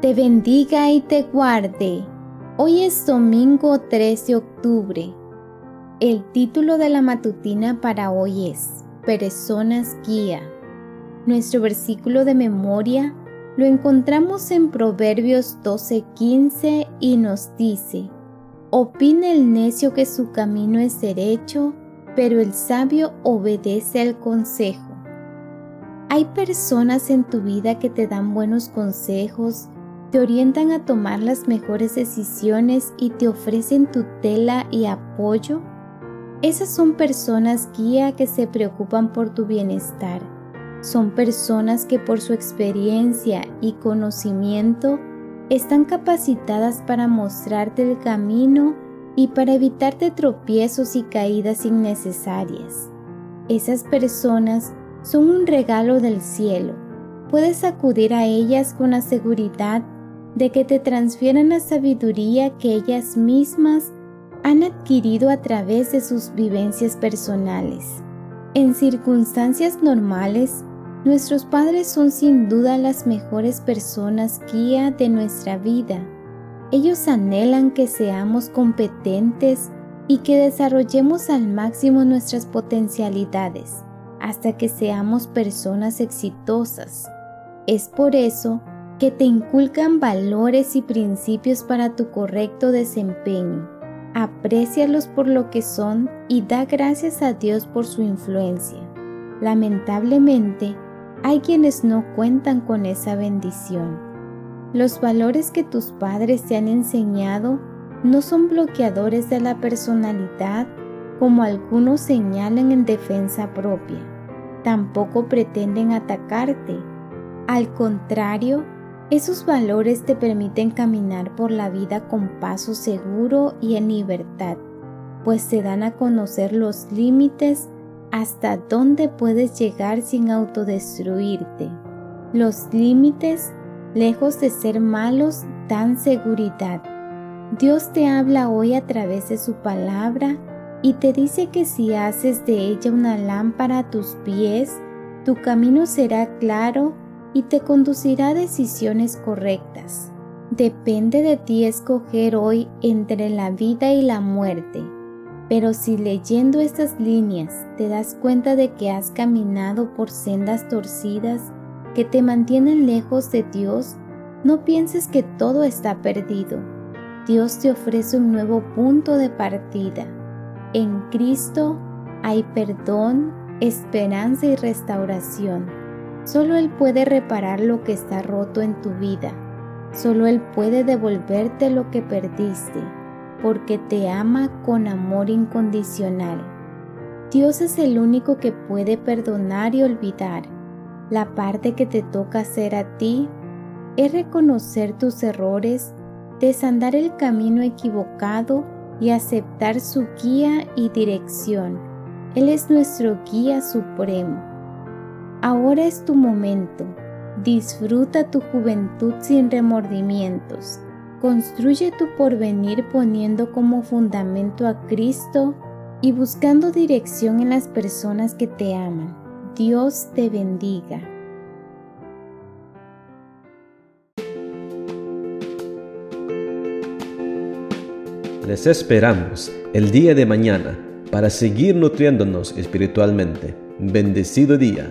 te bendiga y te guarde. Hoy es domingo 3 de octubre. El título de la matutina para hoy es Personas Guía. Nuestro versículo de memoria lo encontramos en Proverbios 12:15 y nos dice, Opina el necio que su camino es derecho, pero el sabio obedece al consejo. Hay personas en tu vida que te dan buenos consejos, te orientan a tomar las mejores decisiones y te ofrecen tutela y apoyo? Esas son personas guía que se preocupan por tu bienestar. Son personas que por su experiencia y conocimiento están capacitadas para mostrarte el camino y para evitarte tropiezos y caídas innecesarias. Esas personas son un regalo del cielo. Puedes acudir a ellas con la seguridad de que te transfieran la sabiduría que ellas mismas han adquirido a través de sus vivencias personales. En circunstancias normales, nuestros padres son sin duda las mejores personas guía de nuestra vida. Ellos anhelan que seamos competentes y que desarrollemos al máximo nuestras potencialidades hasta que seamos personas exitosas. Es por eso que te inculcan valores y principios para tu correcto desempeño. Aprécialos por lo que son y da gracias a Dios por su influencia. Lamentablemente, hay quienes no cuentan con esa bendición. Los valores que tus padres te han enseñado no son bloqueadores de la personalidad como algunos señalan en defensa propia. Tampoco pretenden atacarte. Al contrario, esos valores te permiten caminar por la vida con paso seguro y en libertad, pues te dan a conocer los límites hasta dónde puedes llegar sin autodestruirte. Los límites, lejos de ser malos, dan seguridad. Dios te habla hoy a través de su palabra y te dice que si haces de ella una lámpara a tus pies, tu camino será claro y te conducirá a decisiones correctas. Depende de ti escoger hoy entre la vida y la muerte. Pero si leyendo estas líneas te das cuenta de que has caminado por sendas torcidas que te mantienen lejos de Dios, no pienses que todo está perdido. Dios te ofrece un nuevo punto de partida. En Cristo hay perdón, esperanza y restauración. Solo Él puede reparar lo que está roto en tu vida. Solo Él puede devolverte lo que perdiste, porque te ama con amor incondicional. Dios es el único que puede perdonar y olvidar. La parte que te toca hacer a ti es reconocer tus errores, desandar el camino equivocado y aceptar su guía y dirección. Él es nuestro guía supremo. Ahora es tu momento. Disfruta tu juventud sin remordimientos. Construye tu porvenir poniendo como fundamento a Cristo y buscando dirección en las personas que te aman. Dios te bendiga. Les esperamos el día de mañana para seguir nutriéndonos espiritualmente. Bendecido día.